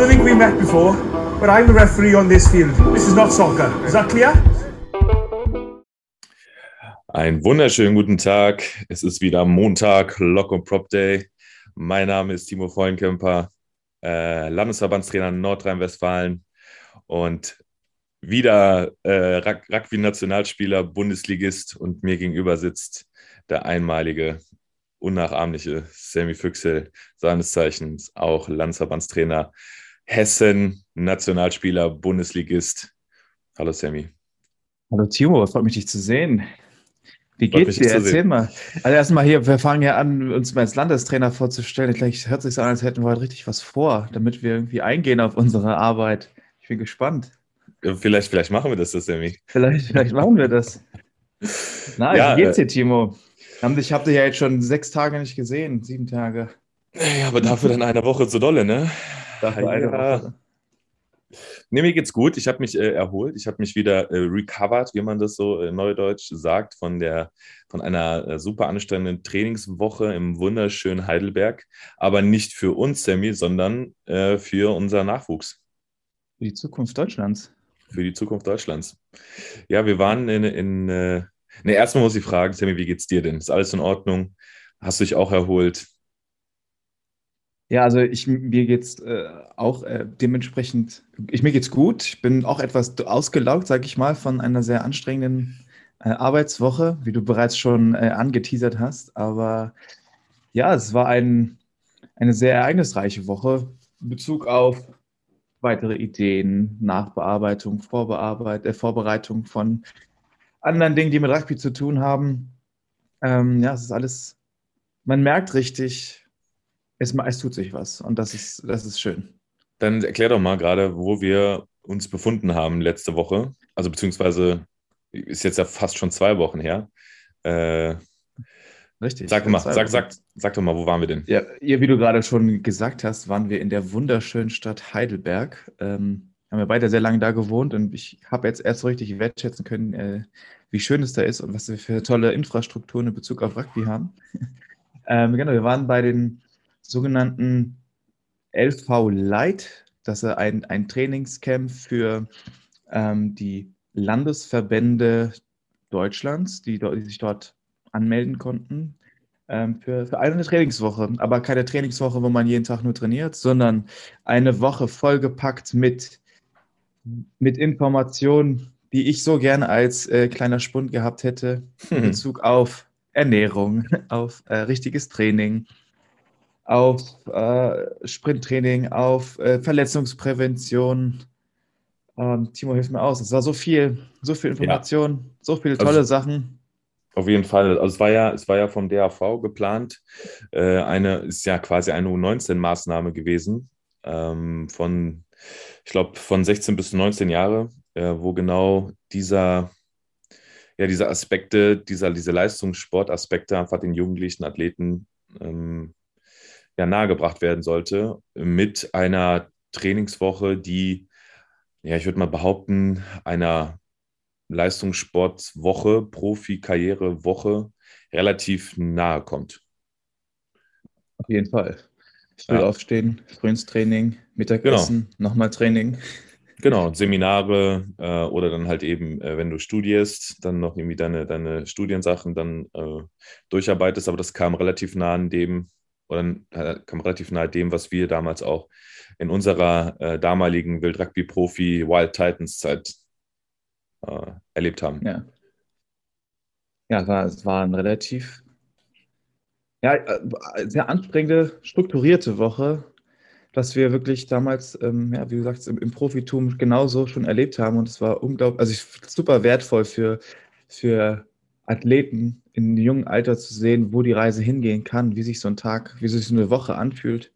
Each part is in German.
don't think we met before, but I'm the referee on this field. This is not soccer. Is that clear? Einen wunderschönen guten Tag. Es ist wieder Montag, Lock und Prop Day. Mein Name ist Timo Vollenkemper, äh, Landesverbandstrainer Nordrhein-Westfalen und wieder äh, Rugby-Nationalspieler, Bundesligist und mir gegenüber sitzt der einmalige, unnachahmliche Sammy Füchsel, seines Zeichens auch Landesverbandstrainer Hessen, Nationalspieler, Bundesligist. Hallo Sammy. Hallo Timo, freut mich dich zu sehen. Wie geht's dir? Erzähl mal. Also erstmal hier, wir fangen ja an, uns mal als Landestrainer vorzustellen. Vielleicht hört sich so an, als hätten wir heute richtig was vor, damit wir irgendwie eingehen auf unsere Arbeit. Ich bin gespannt. Vielleicht, vielleicht machen wir das, das Sammy. Vielleicht, vielleicht machen wir das. Na, ja, wie geht's dir, äh, Timo? Ich habe dich ja jetzt schon sechs Tage nicht gesehen, sieben Tage. Ja, aber dafür dann eine Woche zu dolle, ne? Dafür ja. eine Woche. Nee, mir geht's gut. Ich habe mich äh, erholt. Ich habe mich wieder äh, recovered, wie man das so äh, neudeutsch sagt, von, der, von einer äh, super anstrengenden Trainingswoche im wunderschönen Heidelberg. Aber nicht für uns, Sammy, sondern äh, für unser Nachwuchs. Für die Zukunft Deutschlands. Für die Zukunft Deutschlands. Ja, wir waren in. in ne, erstmal muss ich fragen, Sammy, wie geht's dir denn? Ist alles in Ordnung? Hast du dich auch erholt? Ja, also ich, mir geht's äh, auch äh, dementsprechend, ich, mir geht's gut. Ich bin auch etwas ausgelaugt, sage ich mal, von einer sehr anstrengenden äh, Arbeitswoche, wie du bereits schon äh, angeteasert hast. Aber ja, es war ein, eine sehr ereignisreiche Woche in Bezug auf weitere Ideen, Nachbearbeitung, Vorbearbeit, äh, Vorbereitung von anderen Dingen, die mit Rugby zu tun haben. Ähm, ja, es ist alles, man merkt richtig, es, es tut sich was und das ist, das ist schön. Dann erklär doch mal gerade, wo wir uns befunden haben letzte Woche. Also beziehungsweise ist jetzt ja fast schon zwei Wochen her. Äh, Richtig. Sag mal, sag, sag, sag doch mal, wo waren wir denn? Ja, wie du gerade schon gesagt hast, waren wir in der wunderschönen Stadt Heidelberg. Ähm, haben wir beide sehr lange da gewohnt und ich habe jetzt erst so richtig wertschätzen können, äh, wie schön es da ist und was wir für tolle Infrastrukturen in Bezug auf Rugby haben. ähm, genau, wir waren bei den sogenannten LV Light. Das ist ein, ein Trainingscamp für ähm, die Landesverbände Deutschlands, die, die sich dort anmelden konnten ähm, für, für eine Trainingswoche. Aber keine Trainingswoche, wo man jeden Tag nur trainiert, sondern eine Woche vollgepackt mit, mit Informationen, die ich so gerne als äh, kleiner Spund gehabt hätte in hm. Bezug auf Ernährung, auf äh, richtiges Training, auf äh, Sprinttraining, auf äh, Verletzungsprävention. Ähm, Timo, hilft mir aus. Es war so viel, so viel Information, ja. so viele tolle also, Sachen. Auf jeden Fall. Also es war ja, es war ja vom DAV geplant. Äh, eine ist ja quasi eine U19-Maßnahme gewesen. Ähm, von, ich glaube, von 16 bis 19 Jahre, äh, wo genau dieser ja, diese Aspekte, dieser, diese Leistungssportaspekte einfach den jugendlichen Athleten ähm, ja nahegebracht werden sollte mit einer Trainingswoche, die, ja, ich würde mal behaupten, einer Leistungssportwoche, Profi-Karrierewoche relativ nahe kommt. Auf jeden Fall. Früh ja. aufstehen, früh ins Training, Mittagessen, genau. nochmal Training. Genau, Seminare äh, oder dann halt eben, äh, wenn du studierst, dann noch irgendwie deine, deine Studiensachen dann äh, durcharbeitest, aber das kam relativ nah an dem, oder äh, kam relativ nahe dem, was wir damals auch in unserer äh, damaligen Wild-Rugby-Profi Wild Titans-Zeit äh, erlebt haben. Ja, ja es, war, es war ein relativ ja, äh, sehr anstrengende, strukturierte Woche, dass wir wirklich damals, ähm, ja, wie du sagst, im, im, Profitum genauso schon erlebt haben. Und es war unglaublich, also super wertvoll für, für Athleten in jungen Alter zu sehen, wo die Reise hingehen kann, wie sich so ein Tag, wie sich so eine Woche anfühlt.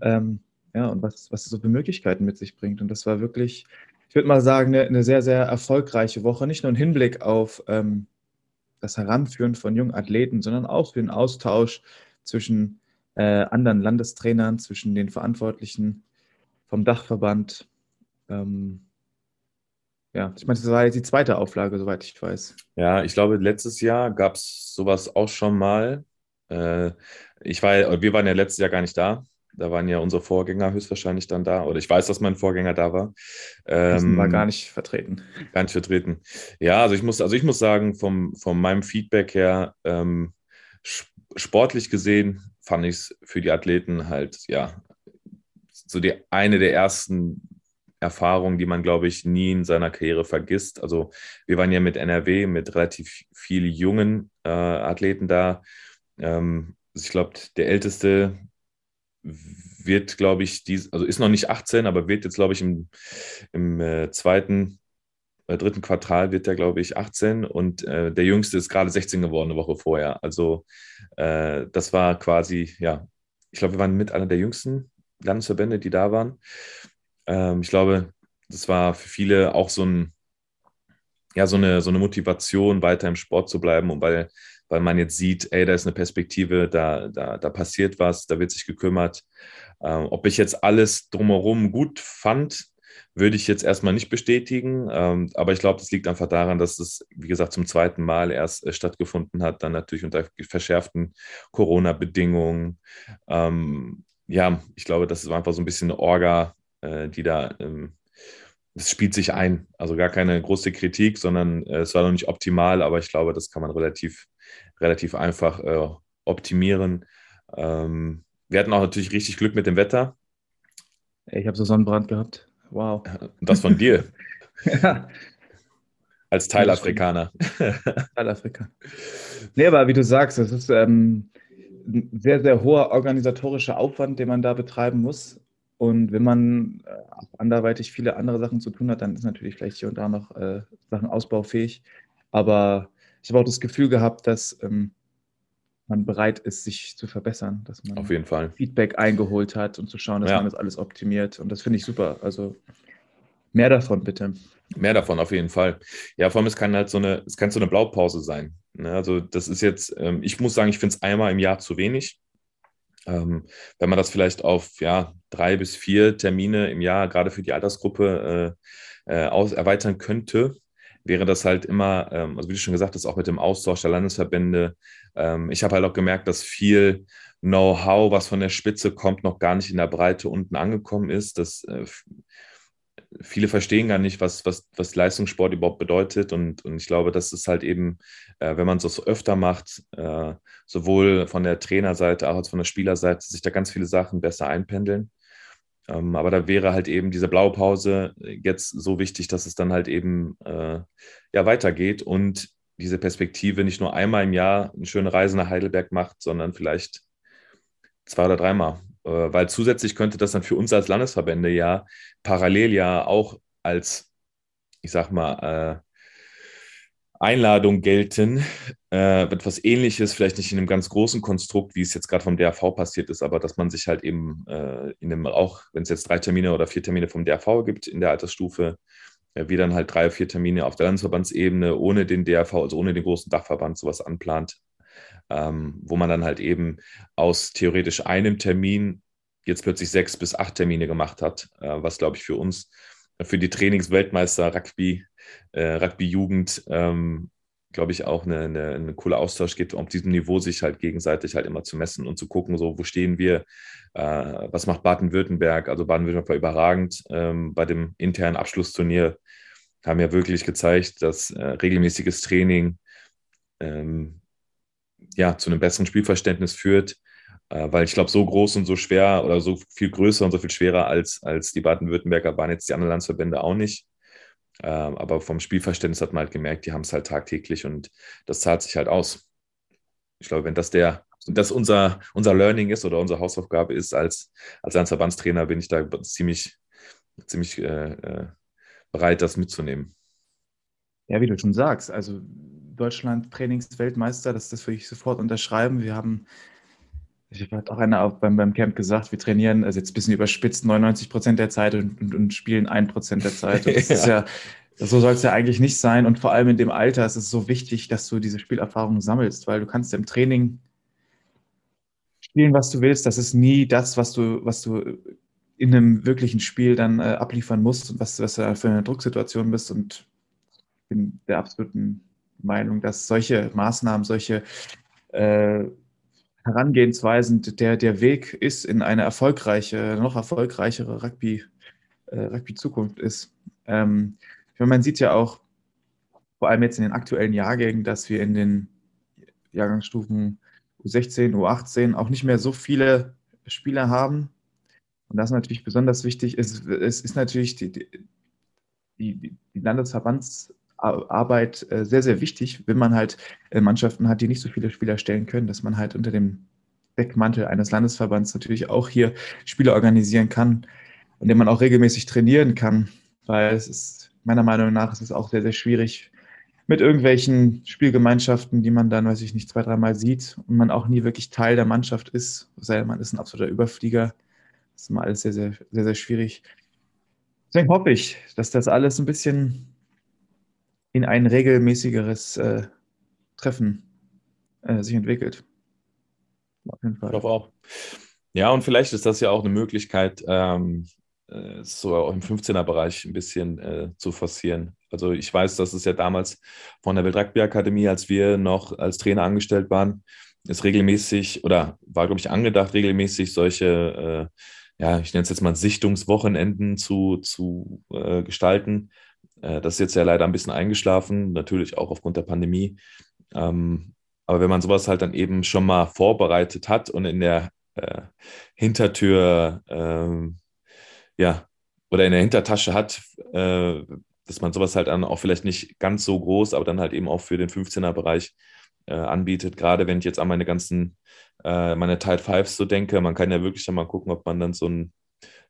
Ähm, ja, und was, was so für Möglichkeiten mit sich bringt. Und das war wirklich, ich würde mal sagen, eine, eine, sehr, sehr erfolgreiche Woche. Nicht nur im Hinblick auf ähm, das Heranführen von jungen Athleten, sondern auch für den Austausch zwischen äh, anderen Landestrainern, zwischen den Verantwortlichen vom Dachverband. Ähm, ja, ich meine, das war jetzt die zweite Auflage, soweit ich weiß. Ja, ich glaube, letztes Jahr gab es sowas auch schon mal. Äh, ich war, wir waren ja letztes Jahr gar nicht da. Da waren ja unsere Vorgänger höchstwahrscheinlich dann da. Oder ich weiß, dass mein Vorgänger da war. Ähm, war gar nicht vertreten. Gar nicht vertreten. Ja, also ich muss, also ich muss sagen, vom, von meinem Feedback her, ähm, sportlich gesehen, fand ich es für die Athleten halt, ja, so die eine der ersten Erfahrungen, die man, glaube ich, nie in seiner Karriere vergisst. Also wir waren ja mit NRW, mit relativ vielen jungen äh, Athleten da. Ähm, ich glaube, der älteste wird, glaube ich, dies, also ist noch nicht 18, aber wird jetzt, glaube ich, im, im äh, zweiten, äh, dritten Quartal wird er, glaube ich, 18 und äh, der jüngste ist gerade 16 geworden, eine Woche vorher. Also äh, das war quasi, ja, ich glaube, wir waren mit einer der jüngsten Landesverbände, die da waren. Ähm, ich glaube, das war für viele auch so ein, ja, so eine, so eine Motivation, weiter im Sport zu bleiben und weil weil man jetzt sieht, ey, da ist eine Perspektive, da, da, da passiert was, da wird sich gekümmert. Ähm, ob ich jetzt alles drumherum gut fand, würde ich jetzt erstmal nicht bestätigen. Ähm, aber ich glaube, das liegt einfach daran, dass es, wie gesagt, zum zweiten Mal erst äh, stattgefunden hat, dann natürlich unter verschärften Corona-Bedingungen. Ähm, ja, ich glaube, das ist einfach so ein bisschen eine Orga, äh, die da ähm, es spielt sich ein. Also gar keine große Kritik, sondern äh, es war noch nicht optimal, aber ich glaube, das kann man relativ relativ einfach äh, optimieren. Ähm, wir hatten auch natürlich richtig Glück mit dem Wetter. Ich habe so Sonnenbrand gehabt. Wow. Das von dir. ja. Als Teilafrikaner. Teilafrikaner. Nee, aber wie du sagst, es ist ähm, ein sehr, sehr hoher organisatorischer Aufwand, den man da betreiben muss. Und wenn man äh, anderweitig viele andere Sachen zu tun hat, dann ist natürlich vielleicht hier und da noch äh, Sachen ausbaufähig. Aber ich habe auch das Gefühl gehabt, dass ähm, man bereit ist, sich zu verbessern, dass man Auf jeden Fall. Feedback eingeholt hat und zu schauen, dass ja. man das alles optimiert. Und das finde ich super. Also mehr davon bitte. Mehr davon auf jeden Fall. Ja, vor allem es kann halt so eine, es kann so eine Blaupause sein. Ne? Also das ist jetzt, ähm, ich muss sagen, ich finde es einmal im Jahr zu wenig. Ähm, wenn man das vielleicht auf ja, drei bis vier Termine im Jahr gerade für die Altersgruppe äh, äh, aus, erweitern könnte, wäre das halt immer, ähm, also wie du schon gesagt hast, auch mit dem Austausch der Landesverbände. Ähm, ich habe halt auch gemerkt, dass viel Know-how, was von der Spitze kommt, noch gar nicht in der Breite unten angekommen ist. Dass äh, viele verstehen gar nicht, was, was, was Leistungssport überhaupt bedeutet. Und, und ich glaube, das ist halt eben, äh, wenn man es öfter macht, äh, sowohl von der Trainerseite als auch von der Spielerseite, sich da ganz viele Sachen besser einpendeln. Ähm, aber da wäre halt eben diese Blaupause jetzt so wichtig, dass es dann halt eben äh, ja weitergeht und diese Perspektive nicht nur einmal im Jahr eine schöne Reise nach Heidelberg macht, sondern vielleicht zwei oder dreimal. Äh, weil zusätzlich könnte das dann für uns als Landesverbände ja parallel ja auch als, ich sag mal, äh, Einladung gelten, äh, etwas ähnliches, vielleicht nicht in einem ganz großen Konstrukt, wie es jetzt gerade vom DRV passiert ist, aber dass man sich halt eben äh, in einem auch, wenn es jetzt drei Termine oder vier Termine vom DRV gibt in der Altersstufe, äh, wie dann halt drei oder vier Termine auf der Landesverbandsebene ohne den DRV, also ohne den großen Dachverband sowas anplant, ähm, wo man dann halt eben aus theoretisch einem Termin jetzt plötzlich sechs bis acht Termine gemacht hat, äh, was glaube ich für uns, für die Trainingsweltmeister Rugby äh, Rugby-Jugend, ähm, glaube ich, auch eine, eine, eine coole Austausch gibt, um auf diesem Niveau sich halt gegenseitig halt immer zu messen und zu gucken, so wo stehen wir, äh, was macht Baden-Württemberg? Also Baden-Württemberg war überragend ähm, bei dem internen Abschlussturnier, haben ja wirklich gezeigt, dass äh, regelmäßiges Training ähm, ja zu einem besseren Spielverständnis führt. Äh, weil ich glaube, so groß und so schwer oder so viel größer und so viel schwerer als, als die Baden-Württemberger waren jetzt die anderen Landsverbände auch nicht. Ähm, aber vom Spielverständnis hat man halt gemerkt, die haben es halt tagtäglich und das zahlt sich halt aus. Ich glaube, wenn das der, das unser, unser Learning ist oder unsere Hausaufgabe ist als, als Landesverbandstrainer, bin ich da ziemlich, ziemlich äh, äh, bereit, das mitzunehmen. Ja, wie du schon sagst, also Deutschland Trainingsweltmeister, das, das würde ich sofort unterschreiben. Wir haben ich habe auch einer auch beim, beim Camp gesagt, wir trainieren, also jetzt ein bisschen überspitzt, 99 Prozent der Zeit und, und, und spielen ein Prozent der Zeit. Und das ja. ist ja, so soll es ja eigentlich nicht sein. Und vor allem in dem Alter ist es so wichtig, dass du diese Spielerfahrung sammelst, weil du kannst im Training spielen, was du willst. Das ist nie das, was du, was du in einem wirklichen Spiel dann äh, abliefern musst und was, was du für eine Drucksituation bist. Und bin der absoluten Meinung, dass solche Maßnahmen, solche äh, Herangehensweisen der, der Weg ist in eine erfolgreiche, noch erfolgreichere Rugby, äh, Rugby-Zukunft ist. Ähm, meine, man sieht ja auch, vor allem jetzt in den aktuellen Jahrgängen, dass wir in den Jahrgangsstufen U16, U18 auch nicht mehr so viele Spieler haben. Und das ist natürlich besonders wichtig. Es, es ist natürlich die, die, die Landesverbandsarbeit äh, sehr, sehr wichtig, wenn man halt äh, Mannschaften hat, die nicht so viele Spieler stellen können, dass man halt unter dem Deckmantel eines Landesverbands natürlich auch hier Spiele organisieren kann, und den man auch regelmäßig trainieren kann, weil es ist meiner Meinung nach ist es auch sehr, sehr schwierig, mit irgendwelchen Spielgemeinschaften, die man dann, weiß ich nicht, zwei, dreimal sieht und man auch nie wirklich Teil der Mannschaft ist, sei denn man ist ein absoluter Überflieger. Das ist immer alles sehr, sehr, sehr, sehr schwierig. Deswegen hoffe ich, dass das alles ein bisschen in ein regelmäßigeres äh, Treffen äh, sich entwickelt. Auf jeden Fall. Ich glaube auch. Ja, und vielleicht ist das ja auch eine Möglichkeit, ähm, äh, so auch im 15er-Bereich ein bisschen äh, zu forcieren. Also ich weiß, dass es ja damals von der Weltrugby-Akademie, als wir noch als Trainer angestellt waren, ist regelmäßig oder war, glaube ich, angedacht, regelmäßig solche, äh, ja, ich nenne es jetzt mal Sichtungswochenenden zu, zu äh, gestalten. Äh, das ist jetzt ja leider ein bisschen eingeschlafen, natürlich auch aufgrund der Pandemie. Ähm, aber wenn man sowas halt dann eben schon mal vorbereitet hat und in der äh, Hintertür ähm, ja, oder in der Hintertasche hat, äh, dass man sowas halt dann auch vielleicht nicht ganz so groß, aber dann halt eben auch für den 15er-Bereich äh, anbietet. Gerade wenn ich jetzt an meine ganzen, meine Tide 5 so denke, man kann ja wirklich dann mal gucken, ob man dann so ein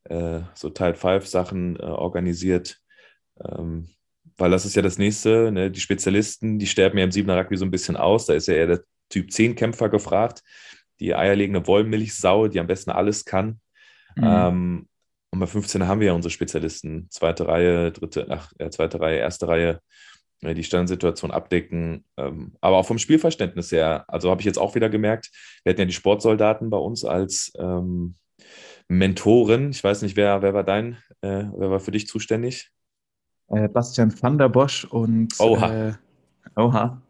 so Tide 5 Sachen organisiert. Ähm, weil das ist ja das nächste, ne? die Spezialisten, die sterben ja im 7er Rugby so ein bisschen aus. Da ist ja eher der Typ 10 Kämpfer gefragt, die eierlegende Wollmilchsau, die am besten alles kann. Mhm. Ähm, und bei 15 haben wir ja unsere Spezialisten, zweite Reihe, dritte, ach, ja, zweite Reihe, erste Reihe, äh, die Standardsituation abdecken. Ähm, aber auch vom Spielverständnis her, also habe ich jetzt auch wieder gemerkt, wir hatten ja die Sportsoldaten bei uns als ähm, Mentoren. Ich weiß nicht, wer, wer war dein, äh, wer war für dich zuständig? Äh, Bastian van der Bosch und Oha, äh, Oha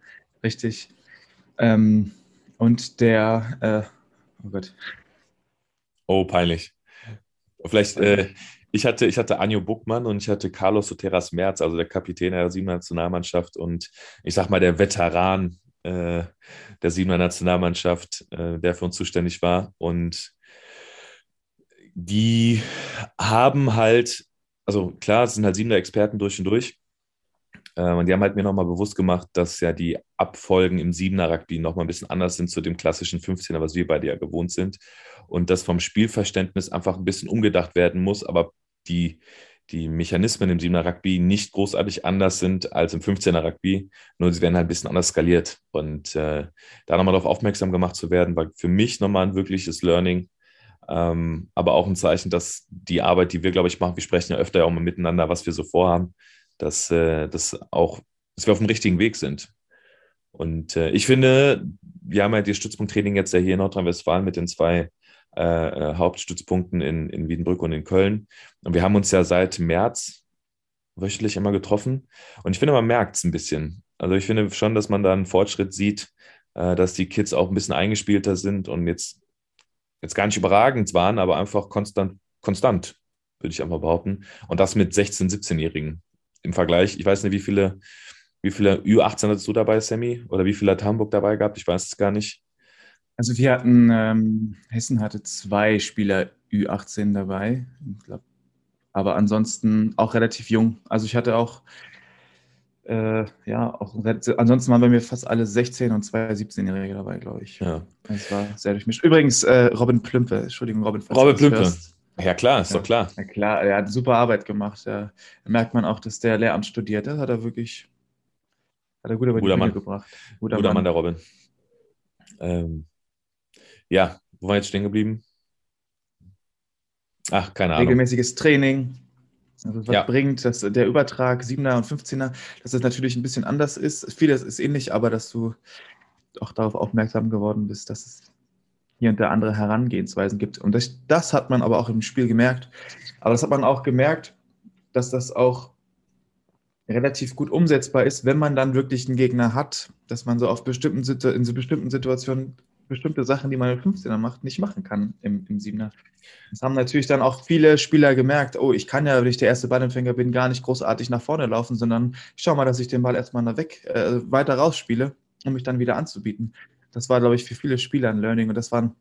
richtig. Ähm, und der, äh, oh Gott. Oh, peinlich. Vielleicht, äh, ich hatte, ich hatte Anjo Buckmann und ich hatte Carlos Soteras Merz, also der Kapitän der Siebener Nationalmannschaft und ich sag mal der Veteran äh, der Siebener Nationalmannschaft, äh, der für uns zuständig war. Und die haben halt, also klar, es sind halt Siebener Experten durch und durch. Äh, und die haben halt mir nochmal bewusst gemacht, dass ja die Abfolgen im Siebener Rugby nochmal ein bisschen anders sind zu dem klassischen 15er, was wir beide ja gewohnt sind und das vom Spielverständnis einfach ein bisschen umgedacht werden muss, aber die, die Mechanismen im 7er Rugby nicht großartig anders sind als im 15er Rugby, nur sie werden halt ein bisschen anders skaliert. Und äh, da nochmal darauf aufmerksam gemacht zu werden, war für mich nochmal ein wirkliches Learning, ähm, aber auch ein Zeichen, dass die Arbeit, die wir, glaube ich, machen, wir sprechen ja öfter auch mal miteinander, was wir so vorhaben, dass, äh, dass, auch, dass wir auf dem richtigen Weg sind. Und äh, ich finde, wir haben ja die Stützpunkttraining jetzt ja hier in Nordrhein-Westfalen mit den zwei äh, äh, Hauptstützpunkten in, in Wiedenbrück und in Köln. Und wir haben uns ja seit März wöchentlich immer getroffen. Und ich finde, man merkt es ein bisschen. Also ich finde schon, dass man da einen Fortschritt sieht, äh, dass die Kids auch ein bisschen eingespielter sind und jetzt, jetzt gar nicht überragend waren, aber einfach konstant, konstant, würde ich einfach behaupten. Und das mit 16-, 17-Jährigen im Vergleich. Ich weiß nicht, wie viele, wie viele Ü18 hattest du dabei, Sammy? Oder wie viele hat Hamburg dabei gehabt? Ich weiß es gar nicht. Also wir hatten, ähm, Hessen hatte zwei Spieler Ü18 dabei, aber ansonsten auch relativ jung. Also ich hatte auch, äh, ja, auch ansonsten waren bei mir fast alle 16 und zwei 17-Jährige dabei, glaube ich. Ja. Das war sehr durchmischt. Übrigens, äh, Robin Plümpe, Entschuldigung, Robin. Robin Plümpe. Ja, klar, ist ja, doch klar. Ja, klar, er hat super Arbeit gemacht. Da merkt man auch, dass der Lehramt studiert hat. Hat er wirklich, hat er gut über Guter die Mann. gebracht. Guter, Guter Mann. Mann, der Robin. Ähm, ja, wo war jetzt stehen geblieben? Ach, keine Ahnung. Regelmäßiges Training. Also was ja. bringt, dass der Übertrag 7er und 15er, dass das natürlich ein bisschen anders ist. Vieles ist ähnlich, aber dass du auch darauf aufmerksam geworden bist, dass es hier und da andere Herangehensweisen gibt. Und das, das hat man aber auch im Spiel gemerkt. Aber das hat man auch gemerkt, dass das auch relativ gut umsetzbar ist, wenn man dann wirklich einen Gegner hat, dass man so auf bestimmten in so bestimmten Situationen bestimmte Sachen, die man im 15er macht, nicht machen kann im, im 7er. Das haben natürlich dann auch viele Spieler gemerkt, oh, ich kann ja, wenn ich der erste Ballempfänger bin, gar nicht großartig nach vorne laufen, sondern ich schau mal, dass ich den Ball erstmal da weg, äh, weiter rausspiele, um mich dann wieder anzubieten. Das war, glaube ich, für viele Spieler ein Learning und das war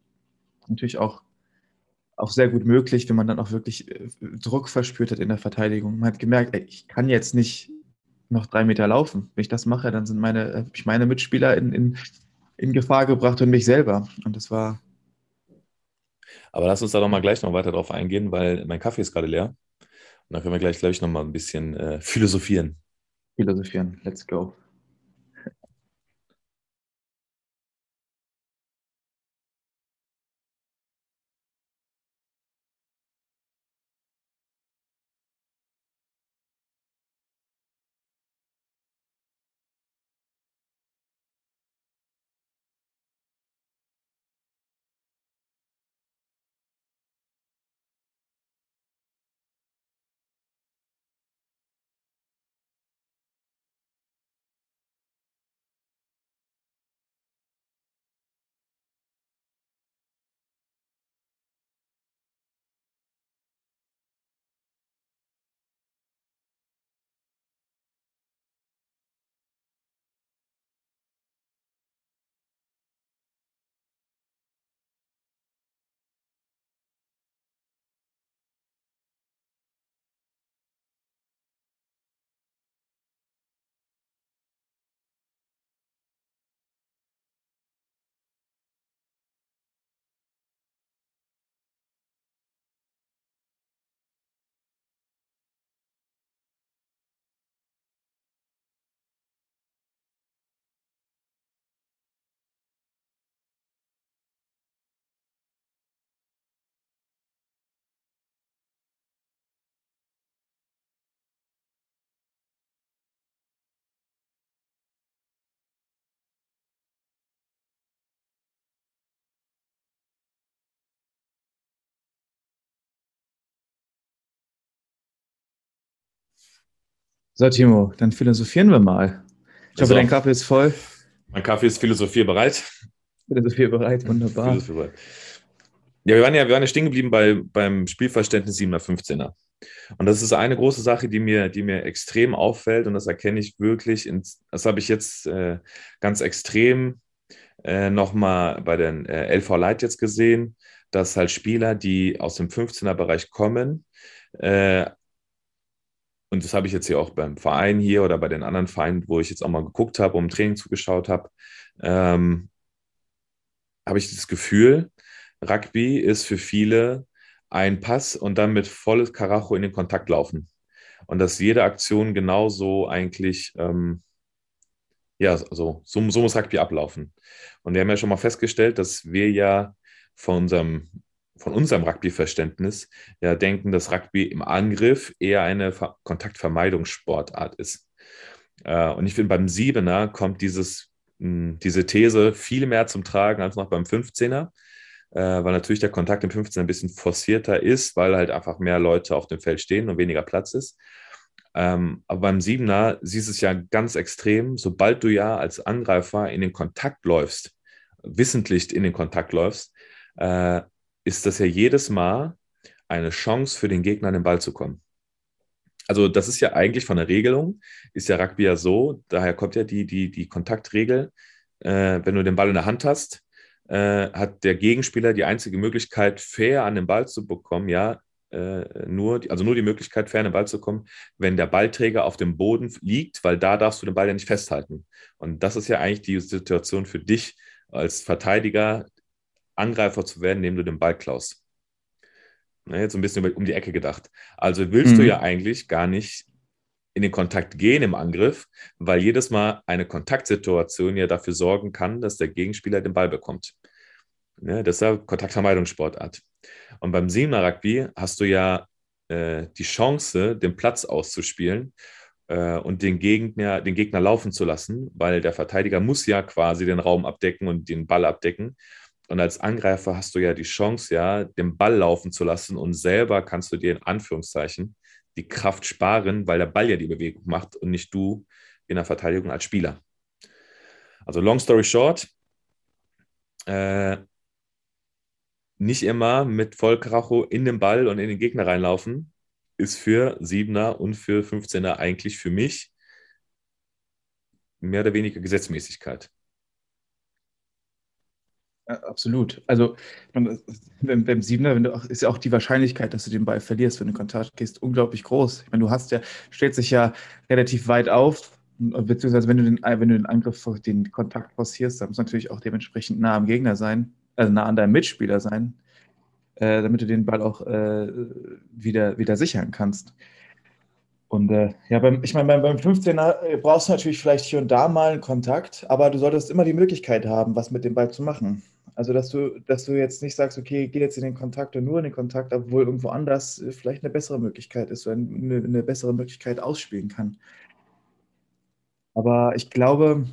natürlich auch, auch sehr gut möglich, wenn man dann auch wirklich äh, Druck verspürt hat in der Verteidigung. Man hat gemerkt, ey, ich kann jetzt nicht noch drei Meter laufen. Wenn ich das mache, dann sind meine, äh, ich meine Mitspieler in, in, in Gefahr gebracht und mich selber. Und das war. Aber lass uns da doch mal gleich noch weiter drauf eingehen, weil mein Kaffee ist gerade leer. Und dann können wir gleich, glaube ich, noch mal ein bisschen äh, philosophieren. Philosophieren, let's go. So, Timo, dann philosophieren wir mal. Ich also, hoffe, dein Kaffee ist voll. Mein Kaffee ist philosophierbereit. Philosophierbereit, wunderbar. Philosophierbereit. Ja, wir waren ja, wir waren ja stehen geblieben bei, beim Spielverständnis 7er 15er. Und das ist eine große Sache, die mir, die mir extrem auffällt und das erkenne ich wirklich. In, das habe ich jetzt äh, ganz extrem äh, nochmal bei den äh, LV Light jetzt gesehen, dass halt Spieler, die aus dem 15er-Bereich kommen, äh, und das habe ich jetzt hier auch beim Verein hier oder bei den anderen Vereinen, wo ich jetzt auch mal geguckt habe, um Training zugeschaut habe, ähm, habe ich das Gefühl, Rugby ist für viele ein Pass und dann mit volles Karacho in den Kontakt laufen. Und dass jede Aktion genauso eigentlich, ähm, ja, so, so, so muss Rugby ablaufen. Und wir haben ja schon mal festgestellt, dass wir ja von unserem von unserem Rugby-Verständnis ja denken, dass Rugby im Angriff eher eine Ver Kontaktvermeidungssportart ist. Äh, und ich finde, beim Siebener kommt dieses, mh, diese These viel mehr zum Tragen als noch beim 15er, äh, weil natürlich der Kontakt im 15er ein bisschen forcierter ist, weil halt einfach mehr Leute auf dem Feld stehen und weniger Platz ist. Ähm, aber beim Siebener siehst du es ja ganz extrem, sobald du ja als Angreifer in den Kontakt läufst, wissentlich in den Kontakt läufst, äh, ist das ja jedes Mal eine Chance für den Gegner, an den Ball zu kommen. Also das ist ja eigentlich von der Regelung, ist ja Rugby ja so, daher kommt ja die, die, die Kontaktregel, äh, wenn du den Ball in der Hand hast, äh, hat der Gegenspieler die einzige Möglichkeit, fair an den Ball zu bekommen, ja, äh, nur, also nur die Möglichkeit, fair an den Ball zu kommen, wenn der Ballträger auf dem Boden liegt, weil da darfst du den Ball ja nicht festhalten. Und das ist ja eigentlich die Situation für dich als Verteidiger, Angreifer zu werden, indem du den Ball klaust. Na, jetzt ein bisschen um die Ecke gedacht. Also willst mhm. du ja eigentlich gar nicht in den Kontakt gehen im Angriff, weil jedes Mal eine Kontaktsituation ja dafür sorgen kann, dass der Gegenspieler den Ball bekommt. Ja, deshalb Kontaktvermeidungssportart. Und beim Siebener Rugby hast du ja äh, die Chance, den Platz auszuspielen äh, und den Gegner, den Gegner laufen zu lassen, weil der Verteidiger muss ja quasi den Raum abdecken und den Ball abdecken. Und als Angreifer hast du ja die Chance, ja, den Ball laufen zu lassen und selber kannst du dir in Anführungszeichen die Kraft sparen, weil der Ball ja die Bewegung macht und nicht du in der Verteidigung als Spieler. Also long story short, äh, nicht immer mit Vollkracho in den Ball und in den Gegner reinlaufen, ist für Siebener und für 15er eigentlich für mich mehr oder weniger Gesetzmäßigkeit. Ja, absolut. Also beim, beim Siebener wenn du, ist ja auch die Wahrscheinlichkeit, dass du den Ball verlierst, wenn du in Kontakt gehst, unglaublich groß. Ich meine, du hast ja, stellst dich ja relativ weit auf, beziehungsweise wenn du den, wenn du den Angriff, den Kontakt forcierst, dann muss natürlich auch dementsprechend nah am Gegner sein, also nah an deinem Mitspieler sein, äh, damit du den Ball auch äh, wieder, wieder sichern kannst. Und äh, ja, beim, ich meine, beim, beim 15er äh, brauchst du natürlich vielleicht hier und da mal einen Kontakt, aber du solltest immer die Möglichkeit haben, was mit dem Ball zu machen. Also, dass du, dass du jetzt nicht sagst, okay, geh jetzt in den Kontakt und nur in den Kontakt, obwohl irgendwo anders äh, vielleicht eine bessere Möglichkeit ist oder eine, eine bessere Möglichkeit ausspielen kann. Aber ich glaube,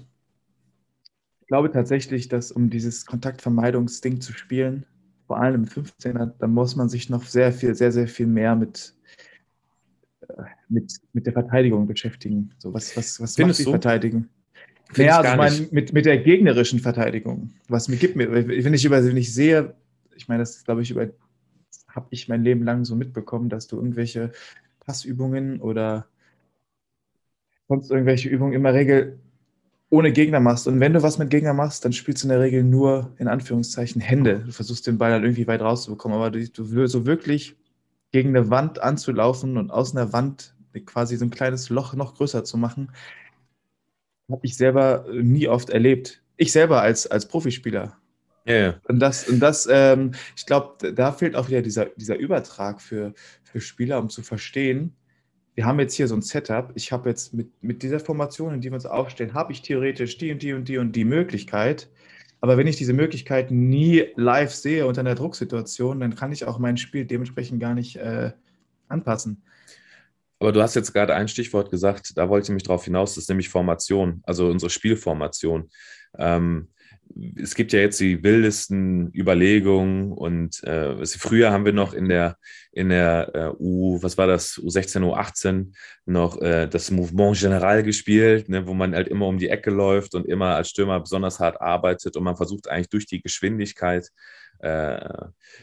ich glaube tatsächlich, dass um dieses Kontaktvermeidungsding zu spielen, vor allem im 15er, da muss man sich noch sehr viel, sehr, sehr viel mehr mit, äh, mit, mit der Verteidigung beschäftigen. So, was, was, was Findest macht die du? Verteidigung? Find Ja, also ich meine, nicht. mit, mit der gegnerischen Verteidigung. Was mir gibt mir, wenn ich über, wenn ich sehe, ich meine, das glaube ich über, habe ich mein Leben lang so mitbekommen, dass du irgendwelche Passübungen oder sonst irgendwelche Übungen in der Regel ohne Gegner machst. Und wenn du was mit Gegner machst, dann spielst du in der Regel nur in Anführungszeichen Hände. Du versuchst den Ball dann irgendwie weit rauszubekommen, aber du, du so wirklich gegen eine Wand anzulaufen und aus einer Wand quasi so ein kleines Loch noch größer zu machen, habe ich selber nie oft erlebt. Ich selber als, als Profispieler. Ja, ja. Und das, und das ähm, ich glaube, da fehlt auch wieder dieser, dieser Übertrag für, für Spieler, um zu verstehen, wir haben jetzt hier so ein Setup. Ich habe jetzt mit, mit dieser Formation, in die wir uns aufstellen, habe ich theoretisch die und die und die und die Möglichkeit. Aber wenn ich diese Möglichkeit nie live sehe unter einer Drucksituation, dann kann ich auch mein Spiel dementsprechend gar nicht äh, anpassen. Aber du hast jetzt gerade ein Stichwort gesagt, da wollte ich mich drauf hinaus, das ist nämlich Formation, also unsere Spielformation. Ähm, es gibt ja jetzt die wildesten Überlegungen und äh, früher haben wir noch in der, in der äh, U, was war das, U16, U18 noch äh, das Mouvement General gespielt, ne, wo man halt immer um die Ecke läuft und immer als Stürmer besonders hart arbeitet und man versucht eigentlich durch die Geschwindigkeit äh,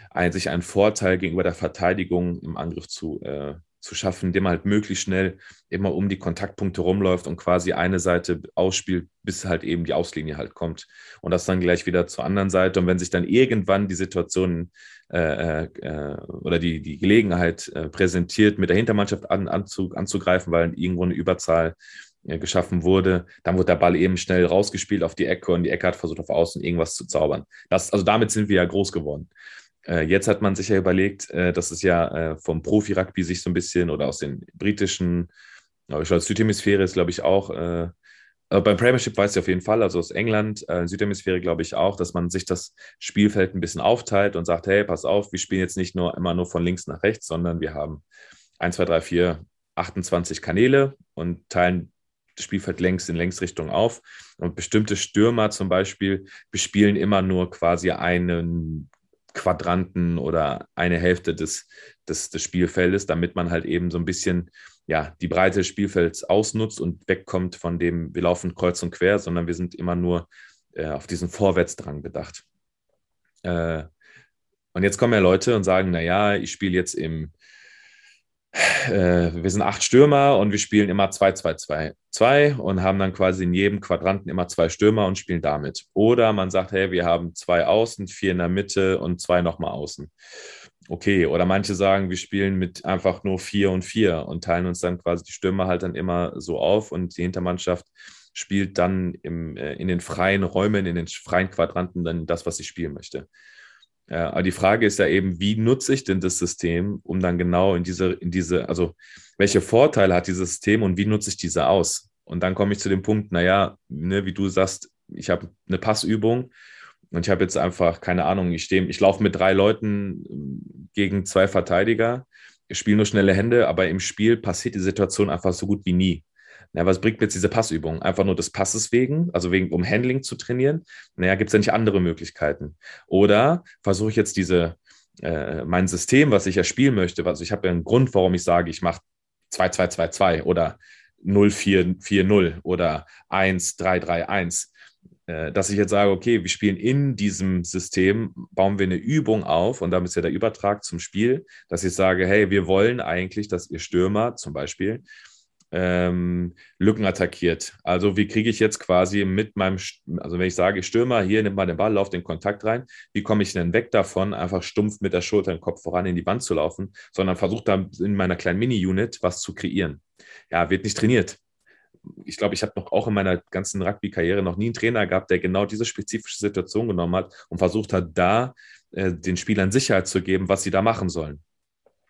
ein, sich einen Vorteil gegenüber der Verteidigung im Angriff zu, äh, zu schaffen, indem man halt möglichst schnell immer um die Kontaktpunkte rumläuft und quasi eine Seite ausspielt, bis halt eben die Auslinie halt kommt. Und das dann gleich wieder zur anderen Seite. Und wenn sich dann irgendwann die Situation äh, äh, oder die, die Gelegenheit äh, präsentiert, mit der Hintermannschaft an, anzu, anzugreifen, weil irgendwo eine Überzahl äh, geschaffen wurde, dann wird der Ball eben schnell rausgespielt auf die Ecke und die Ecke hat versucht, auf Außen irgendwas zu zaubern. Das, also damit sind wir ja groß geworden. Äh, Jetzt hat man sich ja überlegt, äh, dass es ja äh, vom Profi-Rugby sich so ein bisschen oder aus den britischen, aber ich glaube, Südhemisphäre ist, glaube ich, auch, beim Premiership weiß ich auf jeden Fall, also aus England, Südhemisphäre glaube ich auch, dass man sich das Spielfeld ein bisschen aufteilt und sagt, hey, pass auf, wir spielen jetzt nicht nur immer nur von links nach rechts, sondern wir haben 1, 2, 3, 4, 28 Kanäle und teilen das Spielfeld längs in Längsrichtung auf. Und bestimmte Stürmer zum Beispiel bespielen immer nur quasi einen Quadranten oder eine Hälfte des, des, des Spielfeldes, damit man halt eben so ein bisschen ja, die Breite des Spielfelds ausnutzt und wegkommt von dem, wir laufen kreuz und quer, sondern wir sind immer nur äh, auf diesen Vorwärtsdrang bedacht. Äh, und jetzt kommen ja Leute und sagen, naja, ich spiele jetzt im, äh, wir sind acht Stürmer und wir spielen immer 2-2-2-2 und haben dann quasi in jedem Quadranten immer zwei Stürmer und spielen damit. Oder man sagt, hey, wir haben zwei Außen, vier in der Mitte und zwei nochmal Außen. Okay, oder manche sagen, wir spielen mit einfach nur vier und vier und teilen uns dann quasi die Stürmer halt dann immer so auf und die Hintermannschaft spielt dann im, äh, in den freien Räumen, in den freien Quadranten dann das, was sie spielen möchte. Ja, aber die Frage ist ja eben, wie nutze ich denn das System, um dann genau in diese, in diese, also welche Vorteile hat dieses System und wie nutze ich diese aus? Und dann komme ich zu dem Punkt, naja, ne, wie du sagst, ich habe eine Passübung und ich habe jetzt einfach, keine Ahnung, ich stehe, ich laufe mit drei Leuten gegen zwei Verteidiger, spiele nur schnelle Hände, aber im Spiel passiert die Situation einfach so gut wie nie. Na, was bringt mir jetzt diese Passübung? Einfach nur des Passes wegen, also wegen, um Handling zu trainieren? Naja, gibt es ja nicht andere Möglichkeiten? Oder versuche ich jetzt diese, äh, mein System, was ich ja spielen möchte, also ich habe ja einen Grund, warum ich sage, ich mache 2-2-2-2 oder 0-4-4-0 oder 1-3-3-1. äh, dass ich jetzt sage, okay, wir spielen in diesem System, bauen wir eine Übung auf und damit ist ja der Übertrag zum Spiel, dass ich sage, hey, wir wollen eigentlich, dass ihr Stürmer zum Beispiel ähm, Lücken attackiert. Also wie kriege ich jetzt quasi mit meinem, also wenn ich sage, Stürmer, hier nimmt mal den Ball, lauf den Kontakt rein, wie komme ich denn weg davon, einfach stumpf mit der Schulter im Kopf voran in die Wand zu laufen, sondern versuche da in meiner kleinen Mini-Unit was zu kreieren. Ja, wird nicht trainiert. Ich glaube, ich habe noch auch in meiner ganzen Rugby-Karriere noch nie einen Trainer gehabt, der genau diese spezifische Situation genommen hat und versucht hat, da äh, den Spielern Sicherheit zu geben, was sie da machen sollen.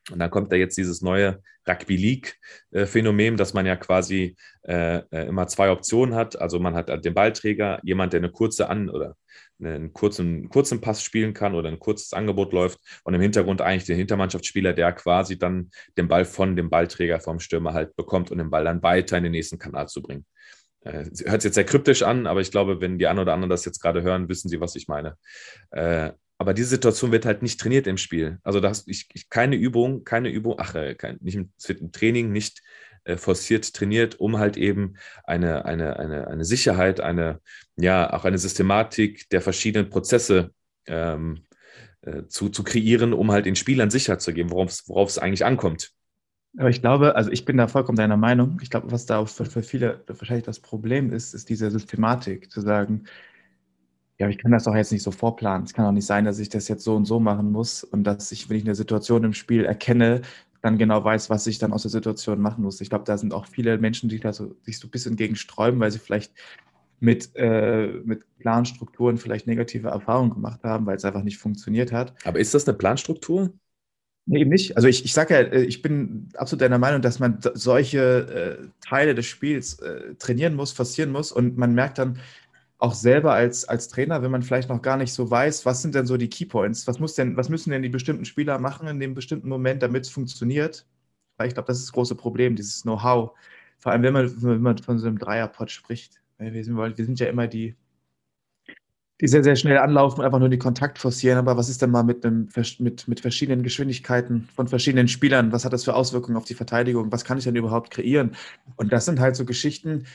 Und dann kommt da jetzt dieses neue Rugby League-Phänomen, dass man ja quasi äh, äh, immer zwei Optionen hat. Also man hat den Ballträger, jemand, der eine kurze An- oder einen kurzen, kurzen Pass spielen kann oder ein kurzes Angebot läuft und im Hintergrund eigentlich den Hintermannschaftsspieler, der quasi dann den Ball von dem Ballträger vom Stürmer halt bekommt und den Ball dann weiter in den nächsten Kanal zu bringen. Äh, hört sich jetzt sehr kryptisch an, aber ich glaube, wenn die einen oder anderen das jetzt gerade hören, wissen sie, was ich meine. Äh, aber diese Situation wird halt nicht trainiert im Spiel. Also da hast ich, ich keine Übung, keine Übung, ach, äh, kein, nicht, es wird im Training nicht äh, forciert trainiert, um halt eben eine, eine, eine, eine Sicherheit, eine, ja, auch eine Systematik der verschiedenen Prozesse ähm, äh, zu, zu kreieren, um halt den Spielern Sicherheit zu geben, worauf es eigentlich ankommt. Aber ich glaube, also ich bin da vollkommen deiner Meinung. Ich glaube, was da für, für viele wahrscheinlich das Problem ist, ist diese Systematik, zu sagen, ja, ich kann das doch jetzt nicht so vorplanen. Es kann doch nicht sein, dass ich das jetzt so und so machen muss und dass ich, wenn ich eine Situation im Spiel erkenne, dann genau weiß, was ich dann aus der Situation machen muss. Ich glaube, da sind auch viele Menschen, die da so, sich so ein bisschen gegen sträuben, weil sie vielleicht mit, äh, mit Planstrukturen vielleicht negative Erfahrungen gemacht haben, weil es einfach nicht funktioniert hat. Aber ist das eine Planstruktur? Nee, eben nicht. Also ich, ich sage ja, äh, ich bin absolut deiner Meinung, dass man solche äh, Teile des Spiels äh, trainieren muss, forcieren muss und man merkt dann, auch selber als, als Trainer, wenn man vielleicht noch gar nicht so weiß, was sind denn so die Keypoints? Was, muss denn, was müssen denn die bestimmten Spieler machen in dem bestimmten Moment, damit es funktioniert? Weil ich glaube, das ist das große Problem, dieses Know-how. Vor allem, wenn man, wenn man von so einem Dreierpot spricht. Wir sind, wir sind ja immer die, die sehr, sehr schnell anlaufen und einfach nur den Kontakt forcieren. Aber was ist denn mal mit, einem, mit, mit verschiedenen Geschwindigkeiten von verschiedenen Spielern? Was hat das für Auswirkungen auf die Verteidigung? Was kann ich denn überhaupt kreieren? Und das sind halt so Geschichten,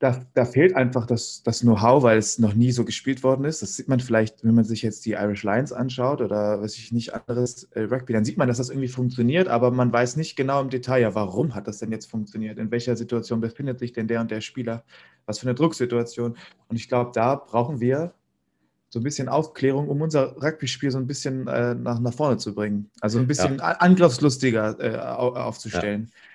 da, da fehlt einfach das, das Know-how, weil es noch nie so gespielt worden ist. Das sieht man vielleicht, wenn man sich jetzt die Irish Lions anschaut oder was ich nicht anderes äh, Rugby, dann sieht man, dass das irgendwie funktioniert, aber man weiß nicht genau im Detail, ja, warum hat das denn jetzt funktioniert? In welcher Situation befindet sich denn der und der Spieler? Was für eine Drucksituation? Und ich glaube, da brauchen wir so ein bisschen Aufklärung, um unser Rugby-Spiel so ein bisschen äh, nach, nach vorne zu bringen. Also ein bisschen ja. angriffslustiger äh, aufzustellen. Ja.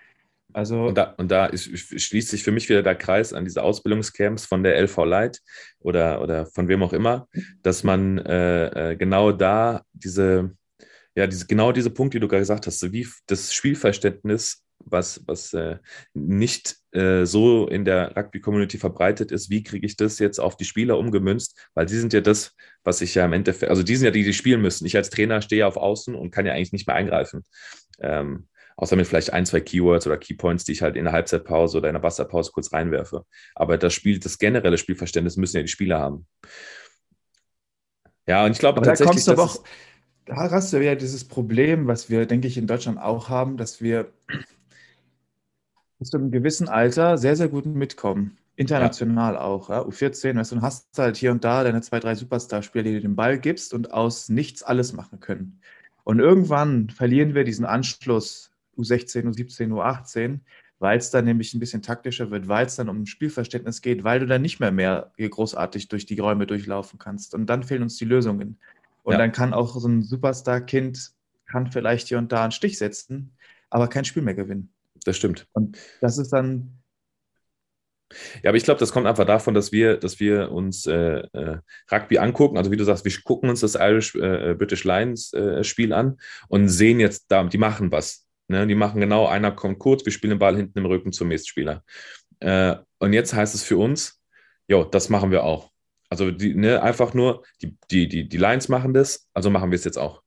Also und da, und da ist, schließt sich für mich wieder der Kreis an diese Ausbildungscamps von der LV Light oder, oder von wem auch immer, dass man äh, äh, genau da diese, ja, diese, genau diese Punkte, die du gerade gesagt hast, wie das Spielverständnis, was, was äh, nicht äh, so in der Rugby-Community verbreitet ist, wie kriege ich das jetzt auf die Spieler umgemünzt? Weil die sind ja das, was ich ja im Endeffekt, also die sind ja die, die spielen müssen. Ich als Trainer stehe auf Außen und kann ja eigentlich nicht mehr eingreifen. Ähm, Außer mit vielleicht ein, zwei Keywords oder Keypoints, die ich halt in der Halbzeitpause oder in der Wasserpause kurz reinwerfe. Aber das Spiel, das generelle Spielverständnis müssen ja die Spieler haben. Ja, und ich glaube tatsächlich. Da kommst du aber auch, da hast du ja dieses Problem, was wir, denke ich, in Deutschland auch haben, dass wir bis zu einem gewissen Alter sehr, sehr gut mitkommen. International ja. auch. Ja? U14, weißt du, und hast halt hier und da deine zwei, drei Superstar-Spieler, die du den Ball gibst und aus nichts alles machen können. Und irgendwann verlieren wir diesen Anschluss U16, U17, U18, weil es dann nämlich ein bisschen taktischer wird, weil es dann um Spielverständnis geht, weil du dann nicht mehr mehr großartig durch die Räume durchlaufen kannst. Und dann fehlen uns die Lösungen. Und ja. dann kann auch so ein Superstar-Kind kann vielleicht hier und da einen Stich setzen, aber kein Spiel mehr gewinnen. Das stimmt. Und das ist dann ja, aber ich glaube, das kommt einfach davon, dass wir, dass wir uns äh, äh, Rugby angucken. Also wie du sagst, wir gucken uns das Irish äh, British Lions äh, Spiel an und sehen jetzt da, die machen was. Ne, die machen genau, einer kommt kurz, wir spielen den Ball hinten im Rücken zum Mistspieler. Äh, und jetzt heißt es für uns, jo, das machen wir auch. Also die, ne, einfach nur, die, die, die, die Lions machen das, also machen wir es jetzt auch.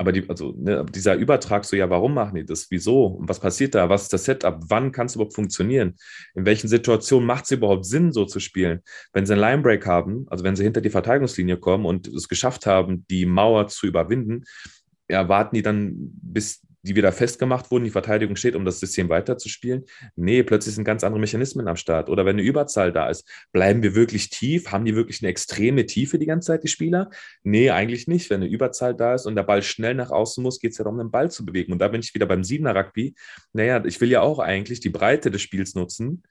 Aber die, also, ne, dieser Übertrag, so, ja, warum machen die das? Wieso? Und was passiert da? Was ist das Setup? Wann kann es überhaupt funktionieren? In welchen Situationen macht es überhaupt Sinn, so zu spielen? Wenn sie einen Linebreak haben, also wenn sie hinter die Verteidigungslinie kommen und es geschafft haben, die Mauer zu überwinden, ja, warten die dann, bis die wieder festgemacht wurden, die Verteidigung steht, um das System weiterzuspielen. Nee, plötzlich sind ganz andere Mechanismen am Start. Oder wenn eine Überzahl da ist, bleiben wir wirklich tief? Haben die wirklich eine extreme Tiefe die ganze Zeit, die Spieler? Nee, eigentlich nicht. Wenn eine Überzahl da ist und der Ball schnell nach außen muss, geht es ja darum, den Ball zu bewegen. Und da bin ich wieder beim Siebener Rugby. Naja, ich will ja auch eigentlich die Breite des Spiels nutzen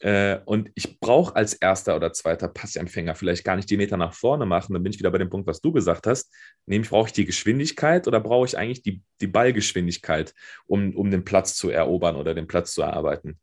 äh, und ich brauche als erster oder zweiter Passempfänger vielleicht gar nicht die Meter nach vorne machen. Dann bin ich wieder bei dem Punkt, was du gesagt hast. Nämlich brauche ich die Geschwindigkeit oder brauche ich eigentlich die, die Ballgeschwindigkeit, um, um den Platz zu erobern oder den Platz zu erarbeiten.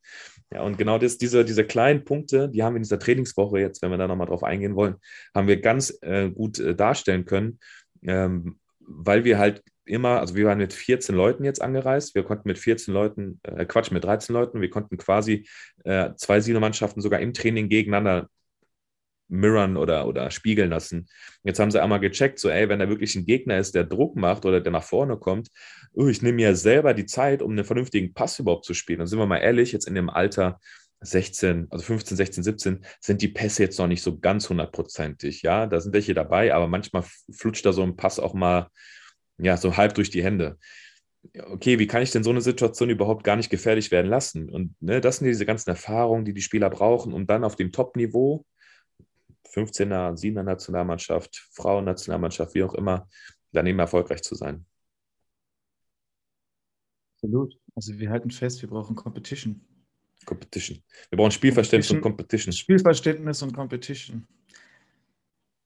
Ja, und genau das, diese, diese kleinen Punkte, die haben wir in dieser Trainingswoche jetzt, wenn wir da nochmal drauf eingehen wollen, haben wir ganz äh, gut äh, darstellen können, ähm, weil wir halt immer, also wir waren mit 14 Leuten jetzt angereist. Wir konnten mit 14 Leuten, äh, Quatsch, mit 13 Leuten, wir konnten quasi äh, zwei Siegermannschaften sogar im Training gegeneinander mirrorn oder, oder spiegeln lassen. Jetzt haben sie einmal gecheckt, so, ey, wenn da wirklich ein Gegner ist, der Druck macht oder der nach vorne kommt, oh, ich nehme mir selber die Zeit, um einen vernünftigen Pass überhaupt zu spielen. Und sind wir mal ehrlich, jetzt in dem Alter 16, also 15, 16, 17, sind die Pässe jetzt noch nicht so ganz hundertprozentig. Ja, da sind welche dabei, aber manchmal flutscht da so ein Pass auch mal ja, so halb durch die Hände. Okay, wie kann ich denn so eine Situation überhaupt gar nicht gefährlich werden lassen? Und ne, das sind diese ganzen Erfahrungen, die die Spieler brauchen, um dann auf dem Top-Niveau, 15er, 7er Nationalmannschaft, Frauen-Nationalmannschaft, wie auch immer, daneben erfolgreich zu sein. Absolut. Also wir halten fest, wir brauchen Competition. Competition. Wir brauchen Spielverständnis Competition. und Competition. Spielverständnis und Competition.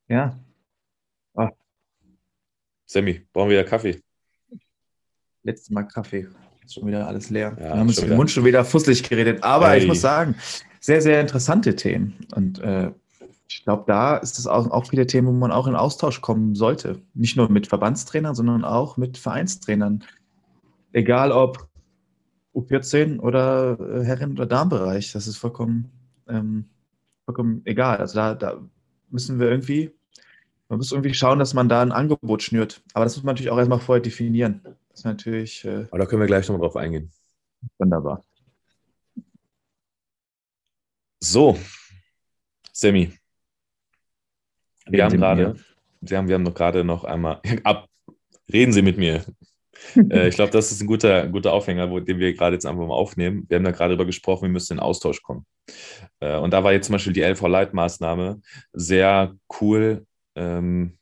Ja. Ah, Sammy, brauchen wir wieder Kaffee? Letztes Mal Kaffee. Ist schon wieder alles leer. Ja, wir haben uns im Mund schon wieder fusselig geredet. Aber hey. ich muss sagen, sehr, sehr interessante Themen. Und äh, ich glaube, da ist es auch, auch viele Themen, wo man auch in Austausch kommen sollte. Nicht nur mit Verbandstrainern, sondern auch mit Vereinstrainern. Egal ob U14 oder äh, Herren- oder Damenbereich, das ist vollkommen, ähm, vollkommen egal. Also da, da müssen wir irgendwie man muss irgendwie schauen, dass man da ein Angebot schnürt. Aber das muss man natürlich auch erstmal vorher definieren. Das ist natürlich. Äh, Aber da können wir gleich nochmal drauf eingehen. Wunderbar. So, Sammy. Wir haben gerade, wir haben, wir haben noch gerade noch einmal, ab, reden Sie mit mir. äh, ich glaube, das ist ein guter, guter Aufhänger, wo, den wir gerade jetzt einfach mal aufnehmen. Wir haben da gerade darüber gesprochen, wir müssen in Austausch kommen. Äh, und da war jetzt zum Beispiel die LV-Leitmaßnahme sehr cool ähm,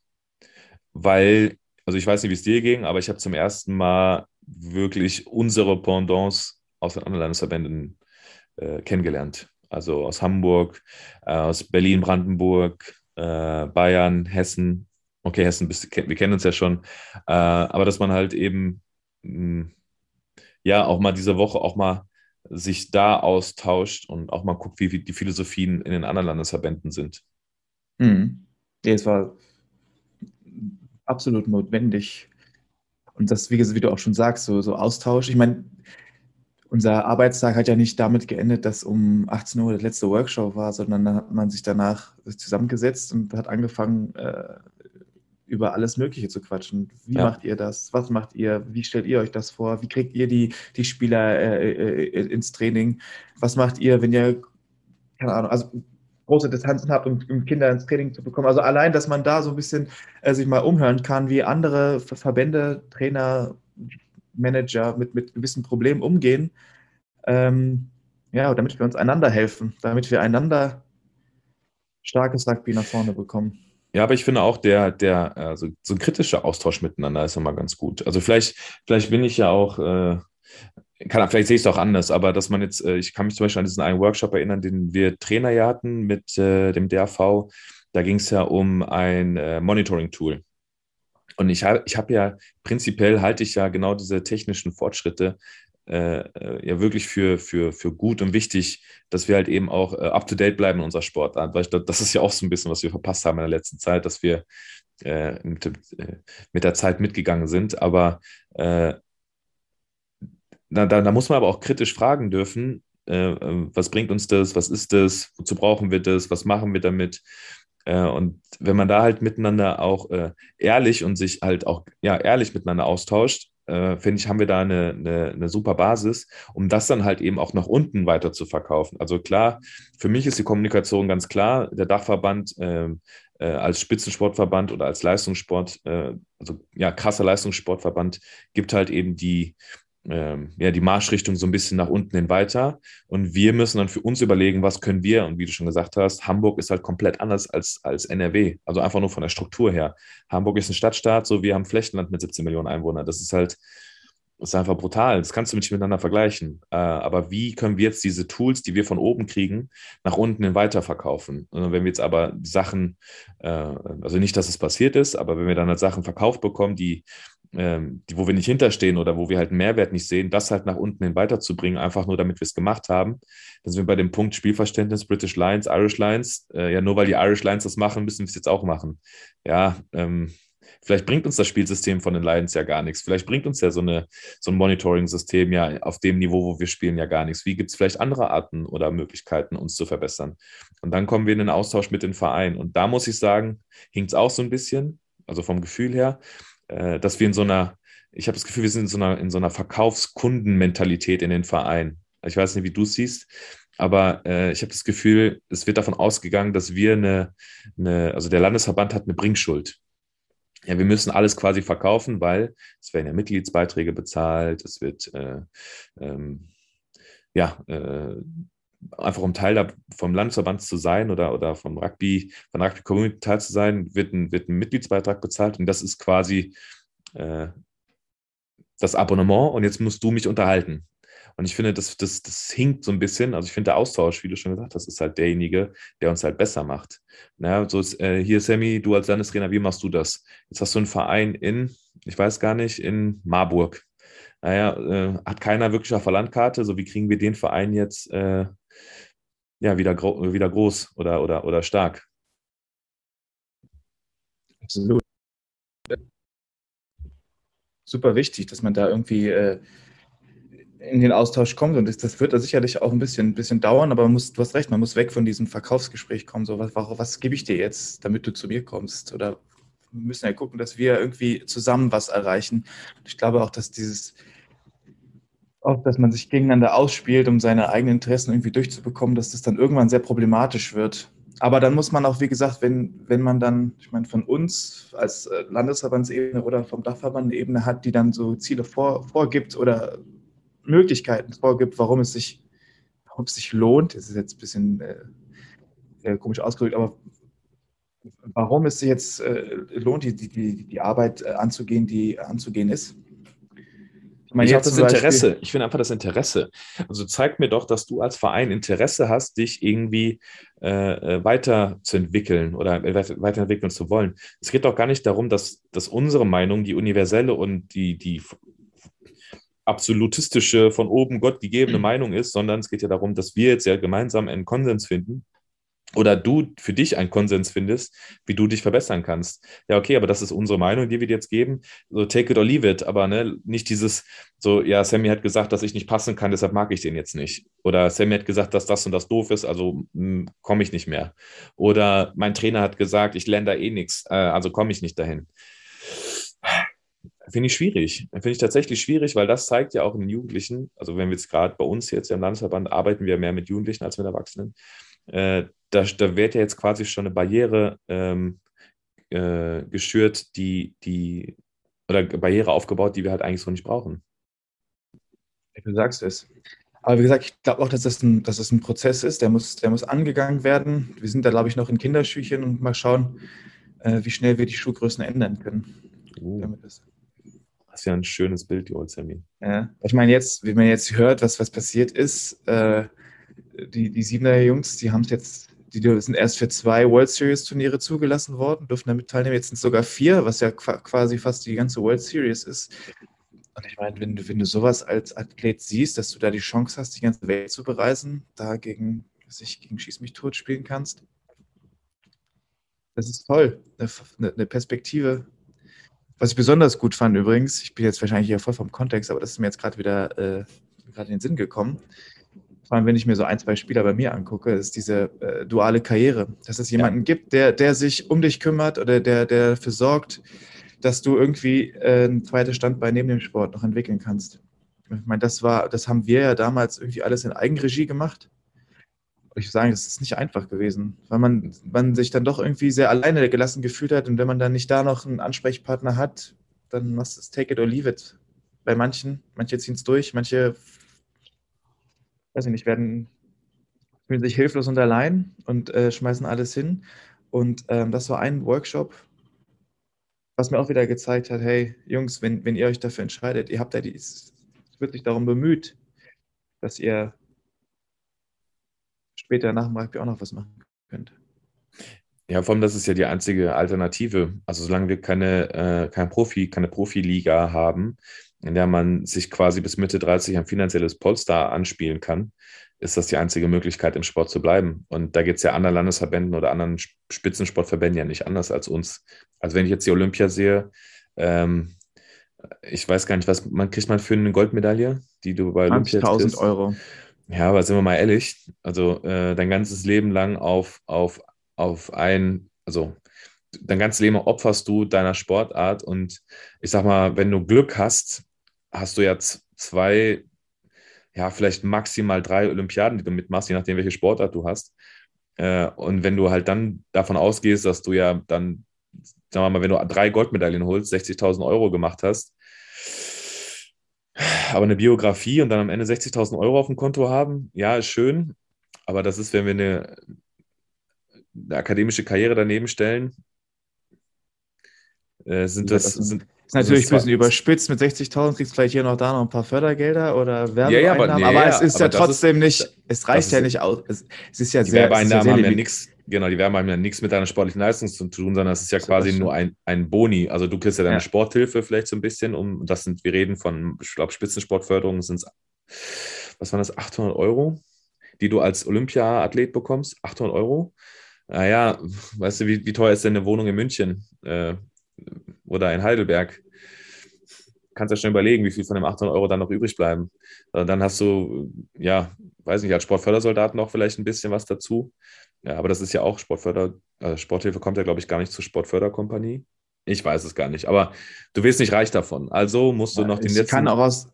weil, also ich weiß nicht, wie es dir ging, aber ich habe zum ersten Mal wirklich unsere Pendants aus den anderen Landesverbänden äh, kennengelernt. Also aus Hamburg, äh, aus Berlin, Brandenburg, äh, Bayern, Hessen. Okay, Hessen, wir kennen uns ja schon. Äh, aber dass man halt eben, mh, hm, ja, auch mal diese Woche auch mal sich da austauscht und auch mal guckt, wie, wie die Philosophien in den anderen Landesverbänden sind. Mhm. Es war absolut notwendig. Und das, wie, wie du auch schon sagst, so, so Austausch. Ich meine, unser Arbeitstag hat ja nicht damit geendet, dass um 18 Uhr der letzte Workshop war, sondern dann hat man sich danach zusammengesetzt und hat angefangen, äh, über alles Mögliche zu quatschen. Wie ja. macht ihr das? Was macht ihr? Wie stellt ihr euch das vor? Wie kriegt ihr die, die Spieler äh, äh, ins Training? Was macht ihr, wenn ihr, keine Ahnung, also große Distanzen habt, um, um, Kinder ins Training zu bekommen. Also allein, dass man da so ein bisschen äh, sich mal umhören kann, wie andere Verbände, Trainer, Manager mit, mit gewissen Problemen umgehen. Ähm, ja, damit wir uns einander helfen, damit wir einander starkes Rugby nach vorne bekommen. Ja, aber ich finde auch, der, der, also so ein kritischer Austausch miteinander ist immer ganz gut. Also vielleicht, vielleicht bin ich ja auch äh, kann, vielleicht sehe ich es auch anders, aber dass man jetzt, äh, ich kann mich zum Beispiel an diesen einen Workshop erinnern, den wir Trainer hier hatten mit äh, dem DRV. Da ging es ja um ein äh, Monitoring-Tool. Und ich habe ich hab ja, prinzipiell halte ich ja genau diese technischen Fortschritte äh, äh ja wirklich für, für, für gut und wichtig, dass wir halt eben auch äh, up-to-date bleiben in unserer Sportart. Weil ich das ist ja auch so ein bisschen, was wir verpasst haben in der letzten Zeit, dass wir äh, mit, mit, der Zeit mitgegangen sind. Aber da, da, da muss man aber auch kritisch fragen dürfen, äh, äh, was bringt uns das, was ist das, wozu brauchen wir das, was machen wir damit? Äh, und wenn man da halt miteinander auch äh, ehrlich und sich halt auch ja, ehrlich miteinander austauscht, äh, finde ich, haben wir da eine, eine, eine, super Basis, um das dann halt eben auch nach unten weiter zu verkaufen. Also klar, für mich ist die Kommunikation ganz klar, der Dachverband äh, als Spitzensportverband oder als Leistungssport, also ja, krasser Leistungssportverband, gibt halt eben die, ähm, ja, die Marschrichtung so ein bisschen nach unten hin weiter. Und wir müssen dann für uns überlegen, was können wir. Und wie du schon gesagt hast, Hamburg ist halt komplett anders als, als NRW. Also einfach nur von der Struktur her. Hamburg ist ein Stadtstaat, so wir haben Flächenland mit 17 Millionen Einwohnern. Das ist halt, das ist einfach brutal. Das kannst du nicht miteinander vergleichen. Äh, aber wie können wir jetzt diese Tools, die wir von oben kriegen, nach unten hin weiterverkaufen? Und wenn wir jetzt aber Sachen, äh, also nicht, dass es passiert ist, aber wenn wir dann halt Sachen verkauft bekommen, die ähm, wo wir nicht hinterstehen oder wo wir halt einen Mehrwert nicht sehen, das halt nach unten hin weiterzubringen, einfach nur damit wir es gemacht haben. Dann sind wir bei dem Punkt Spielverständnis, British Lions, Irish Lions. Äh, ja, nur weil die Irish Lions das machen, müssen wir es jetzt auch machen. Ja, ähm, vielleicht bringt uns das Spielsystem von den Lions ja gar nichts. Vielleicht bringt uns ja so, eine, so ein Monitoring-System ja auf dem Niveau, wo wir spielen, ja gar nichts. Wie gibt es vielleicht andere Arten oder Möglichkeiten, uns zu verbessern? Und dann kommen wir in den Austausch mit den Vereinen. Und da muss ich sagen, hinkt es auch so ein bisschen, also vom Gefühl her äh, dass wir in so einer, ich habe das Gefühl, wir sind in so einer, in so einer Verkaufskundenmentalität in den Verein. Ich weiß nicht, wie du es siehst, aber äh, ich habe das Gefühl, es wird davon ausgegangen, dass wir eine, eine, also der Landesverband hat eine Bringschuld. Ja, wir müssen alles quasi verkaufen, weil es werden ja Mitgliedsbeiträge bezahlt, es wird äh, ähm, ja äh, einfach um Teil vom Landesverband zu sein oder, oder vom Rugby, von der Rugby-Community Teil zu sein, wird ein, wird ein Mitgliedsbeitrag bezahlt und das ist quasi äh, das Abonnement und jetzt musst du mich unterhalten. Und ich finde, das, das, das hinkt so ein bisschen. Also ich finde, der Austausch, wie du schon gesagt hast, ist halt derjenige, der uns halt besser macht. Na, so ist, äh, hier, Sammy, du als Landestrainer, wie machst du das? Jetzt hast du einen Verein in, ich weiß gar nicht, in Marburg. Naja, äh, hat keiner wirklich auf der Landkarte. So, wie kriegen wir den Verein jetzt äh, ja, wieder, wieder groß oder, oder, oder stark. Absolut. Super wichtig, dass man da irgendwie äh, in den Austausch kommt. Und das, das wird da sicherlich auch ein bisschen, ein bisschen dauern, aber man muss, du hast recht, man muss weg von diesem Verkaufsgespräch kommen. So, was, was gebe ich dir jetzt, damit du zu mir kommst? Oder wir müssen ja gucken, dass wir irgendwie zusammen was erreichen. Ich glaube auch, dass dieses, auch, dass man sich gegeneinander ausspielt, um seine eigenen Interessen irgendwie durchzubekommen, dass das dann irgendwann sehr problematisch wird. Aber dann muss man auch, wie gesagt, wenn, wenn man dann, ich meine, von uns als äh, Landesverbandsebene oder vom Dachverband eine Ebene hat, die dann so Ziele vor, vorgibt oder Möglichkeiten vorgibt, warum es sich, warum es sich lohnt, das ist jetzt ein bisschen äh, komisch ausgedrückt, aber warum es sich jetzt äh, lohnt, die, die, die Arbeit äh, anzugehen, die anzugehen ist ich habe das Interesse. Ich finde einfach das Interesse. Also zeig mir doch, dass du als Verein Interesse hast, dich irgendwie äh, äh weiterzuentwickeln oder weiterentwickeln zu wollen. Es geht doch gar nicht darum, dass, dass unsere Meinung die universelle und die, die absolutistische, von oben Gott gegebene Meinung ist, sondern es geht ja darum, dass wir jetzt ja gemeinsam einen Konsens finden oder du für dich einen Konsens findest, wie du dich verbessern kannst. Ja, okay, aber das ist unsere Meinung, die wir dir jetzt geben. So take it or leave it, aber ne, nicht dieses so, ja, Sammy hat gesagt, dass ich nicht passen kann, deshalb mag ich den jetzt nicht. Oder Sammy hat gesagt, dass das und das doof ist, also hm, komme ich nicht mehr. Oder mein Trainer hat gesagt, ich lerne da eh nichts, äh, also komme ich nicht dahin. Finde ich schwierig. Finde ich tatsächlich schwierig, weil das zeigt ja auch in den Jugendlichen, also wenn wir jetzt gerade bei uns jetzt im Landesverband arbeiten wir mehr mit Jugendlichen als mit Erwachsenen, äh, da, da wird ja jetzt quasi schon eine Barriere ähm, äh, geschürt, die, die, oder Barriere aufgebaut, die wir halt eigentlich so nicht brauchen. Du sagst es. Aber wie gesagt, ich glaube auch, dass das, ein, dass das ein Prozess ist, der muss, der muss angegangen werden. Wir sind da, glaube ich, noch in Kinderschüchen und mal schauen, äh, wie schnell wir die Schuhgrößen ändern können. Uh, das ist ja ein schönes Bild, die Olzemi. Ja, ich meine, jetzt, wie man jetzt hört, was, was passiert ist, äh, die, die Siebener Jungs, die haben es jetzt die sind erst für zwei World Series Turniere zugelassen worden, dürfen damit teilnehmen. Jetzt sind es sogar vier, was ja quasi fast die ganze World Series ist. Und ich meine, wenn, wenn du sowas als Athlet siehst, dass du da die Chance hast, die ganze Welt zu bereisen, da gegen, sich gegen Schieß mich tot spielen kannst, das ist toll. Eine, eine Perspektive. Was ich besonders gut fand übrigens, ich bin jetzt wahrscheinlich hier voll vom Kontext, aber das ist mir jetzt gerade wieder äh, gerade in den Sinn gekommen vor allem wenn ich mir so ein, zwei Spieler bei mir angucke, ist diese äh, duale Karriere. Dass es jemanden ja. gibt, der, der sich um dich kümmert oder der, der dafür sorgt, dass du irgendwie äh, ein zweites Standbein neben dem Sport noch entwickeln kannst. Ich meine, das war, das haben wir ja damals irgendwie alles in Eigenregie gemacht. Ich würde sagen, das ist nicht einfach gewesen, weil man, man sich dann doch irgendwie sehr alleine gelassen gefühlt hat und wenn man dann nicht da noch einen Ansprechpartner hat, dann machst du es take it or leave it. bei manchen. Manche ziehen es durch, manche, weiß ich nicht, werden, fühlen sich hilflos und allein und äh, schmeißen alles hin. Und ähm, das war ein Workshop, was mir auch wieder gezeigt hat, hey Jungs, wenn, wenn ihr euch dafür entscheidet, ihr habt ja die, es wird sich darum bemüht, dass ihr später nach dem Rugby auch noch was machen könnt. Ja, vor allem, das ist ja die einzige Alternative. Also solange wir keine, äh, kein Profi, keine Profiliga haben, in der man sich quasi bis Mitte 30 ein finanzielles Polster anspielen kann, ist das die einzige Möglichkeit, im Sport zu bleiben. Und da geht es ja anderen Landesverbänden oder anderen Spitzensportverbänden ja nicht anders als uns. Also wenn ich jetzt die Olympia sehe, ähm, ich weiß gar nicht, was man kriegt man für eine Goldmedaille, die du bei Olympia 20.000 Euro. Ja, aber sind wir mal ehrlich, also äh, dein ganzes Leben lang auf, auf, auf ein, also dein ganzes Leben opferst du deiner Sportart und ich sag mal, wenn du Glück hast, hast du ja zwei, ja, vielleicht maximal drei Olympiaden, die du mitmachst, je nachdem, welche Sportart du hast. Äh, und wenn du halt dann davon ausgehst, dass du ja dann, sagen wir mal, wenn du drei Goldmedaillen holst, 60.000 Euro gemacht hast, aber eine Biografie und dann am Ende 60.000 Euro auf dem Konto haben, ja, ist schön. Aber das ist, wenn wir eine, eine akademische Karriere daneben stellen, äh, sind das, das sind, ist natürlich das ein bisschen überspitzt. Mit 60.000 kriegst du vielleicht hier noch da noch ein paar Fördergelder oder Werbeeinnahmen. Ja, ja, aber- nee, aber es ist aber ja das trotzdem nicht, es reicht ist- ja nicht aus. Es, es ist ja die sehr, ist Werbeeinnahmen sehr haben ja nichts, genau, die Werbeeinnahmen haben ja nichts mit deiner sportlichen Leistung zu tun, sondern es ist ja So, quasi das nur ein, ein Boni. Also du kriegst ja deine Ja. Sporthilfe vielleicht so ein bisschen, um, das sind, wir reden von, ich glaube, Spitzensportförderung sind es, was waren das, 800 Euro, die du als Olympia-Athlet bekommst? 800 Euro? Naja, weißt du, wie, wie teuer ist denn eine Wohnung in München äh, oder in Heidelberg? Kannst ja schon überlegen, wie viel von dem 800 Euro dann noch übrig bleiben. Äh, Dann hast du, ja, weiß nicht, als Sportfördersoldat noch vielleicht ein bisschen was dazu. Ja, aber das ist ja auch Sportförder, äh, Sporthilfe kommt ja, glaube ich, gar nicht zur Sportförderkompanie. Ich weiß es gar nicht, aber du wirst nicht reich davon. Also musst du noch den ich letzten. kann auch aus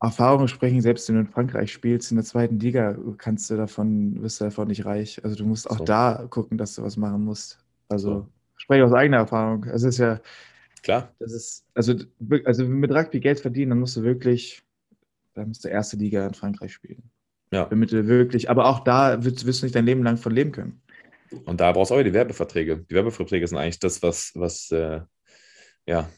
Erfahrung sprechen, selbst wenn du in Frankreich spielst, in der zweiten Liga, kannst du davon, wirst du davon nicht reich. Also du musst auch So. da gucken, dass du was machen musst. Also So. spreche aus eigener Erfahrung. Es ist ja, Klar, das ist, also, also mit Rugby Geld verdienen, dann musst du wirklich, dann musst du erste Liga in Frankreich spielen. ja. Damit du wirklich, aber auch da wirst, wirst du nicht dein Leben lang von leben können. Und da brauchst du auch die Werbeverträge. Die Werbeverträge sind eigentlich das, was, was äh, ja,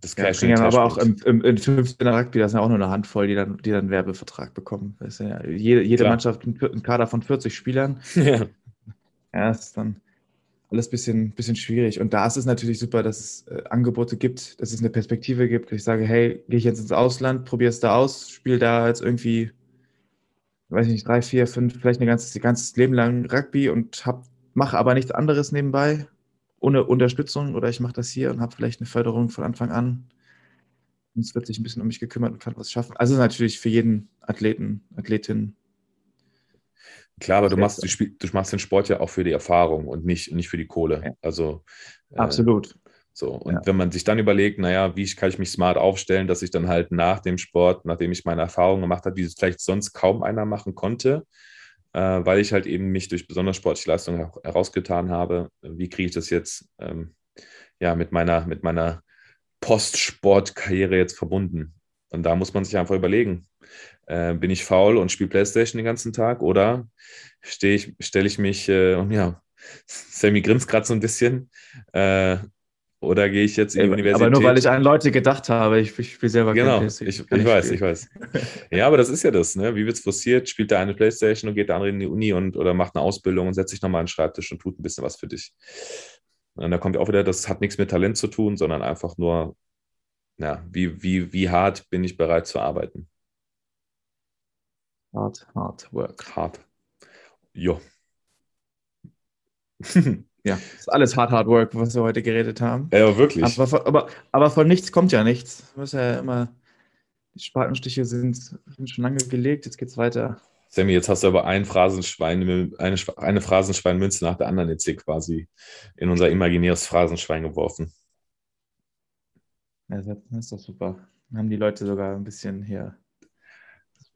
das Ja, Cash den aber auch im, im, in 15 Rugby, das sind ja auch nur eine Handvoll, die dann, die dann einen Werbevertrag bekommen. Ja, jede, jede. Mannschaft einen, einen Kader von 40 Spielern. ja. Ja, ist dann alles ein bisschen, bisschen schwierig. Und da ist es natürlich super, dass es äh, Angebote gibt, dass es eine Perspektive gibt. Ich sage, hey, gehe ich jetzt ins Ausland, probiere es da aus, spiele da jetzt irgendwie, weiß ich nicht, drei, vier, fünf, vielleicht ein ganzes, ganzes Leben lang Rugby und mache aber nichts anderes nebenbei, ohne Unterstützung. Oder ich mache das hier und habe vielleicht eine Förderung von Anfang an. Und es wird sich ein bisschen um mich gekümmert und kann was schaffen. Also natürlich für jeden Athleten, Athletin Klar, aber du machst, du, spiel, du machst den Sport ja auch für die Erfahrung und nicht, nicht für die Kohle. Ja. Also äh, absolut. So, und Ja. wenn man sich dann überlegt, naja, wie kann ich mich smart aufstellen, dass ich dann halt nach dem Sport, nachdem ich meine Erfahrungen gemacht habe, die es vielleicht sonst kaum einer machen konnte, äh, weil ich halt eben mich durch besonders sportliche Leistungen her- herausgetan habe, wie kriege ich das jetzt ähm, ja, mit meiner, mit meiner Postsportkarriere jetzt verbunden? Und da muss man sich einfach überlegen, äh, bin ich faul und spiele Playstation den ganzen Tag oder stehe ich, stelle ich mich, äh, und ja, Sammy grinst gerade so ein bisschen, äh, oder gehe ich jetzt in die Universität? Aber nur weil ich an Leute gedacht habe, ich, ich spiele selber Genau, ich, ich kann weiß, ich weiß. Ja, aber das ist ja das, ne? Wie wird es forciert? Spielt der eine Playstation und geht der andere in die Uni und oder macht eine Ausbildung und setzt sich nochmal an den Schreibtisch und tut ein bisschen was für dich. Und da kommt auch wieder, das hat nichts mit Talent zu tun, sondern einfach nur, ja, wie, wie, wie hart bin ich bereit zu arbeiten? Hard, hard work. Hart. Jo. Ja, das ist alles hard, hard work, was wir heute geredet haben. ja, wirklich. Aber, von- aber, aber von nichts kommt ja nichts. Du musst ja immer, die Spatenstiche sind, sind schon lange gelegt, jetzt geht's weiter. Sammy, jetzt hast du aber ein Phrasenschwein, eine, eine Phrasenschweinmünze nach der anderen jetzt hier quasi in unser imaginäres Phrasenschwein geworfen. Ja, Das ist doch super. Dann haben die Leute sogar ein bisschen hier,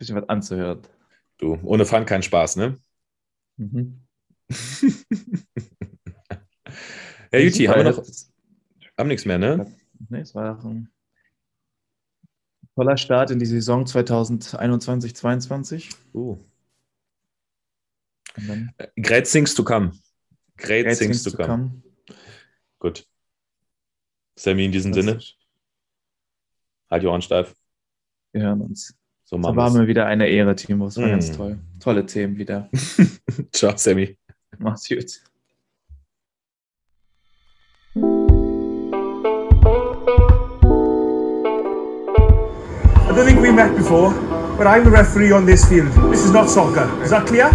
bisschen was anzuhören. Du, ohne Fun kein Spaß, ne? Mhm. Ja, Juti, haben wir noch haben nichts mehr, ne? Nee, es war ein Toller Start in die Saison 2021-22. Uh. Und dann Great things to come. Great, Great things, things to to come. come. Gut. Sammy, in diesem Sinne, halt die Ohren steif. Wir hören uns. So Das machen war mir wieder eine Ehre, Timo. Es war Mm. ganz toll. Tolle Themen wieder. Ciao, Sammy. Mach's gut. I don't think we met before, but I'm the referee on this field. This is not soccer. Is that clear?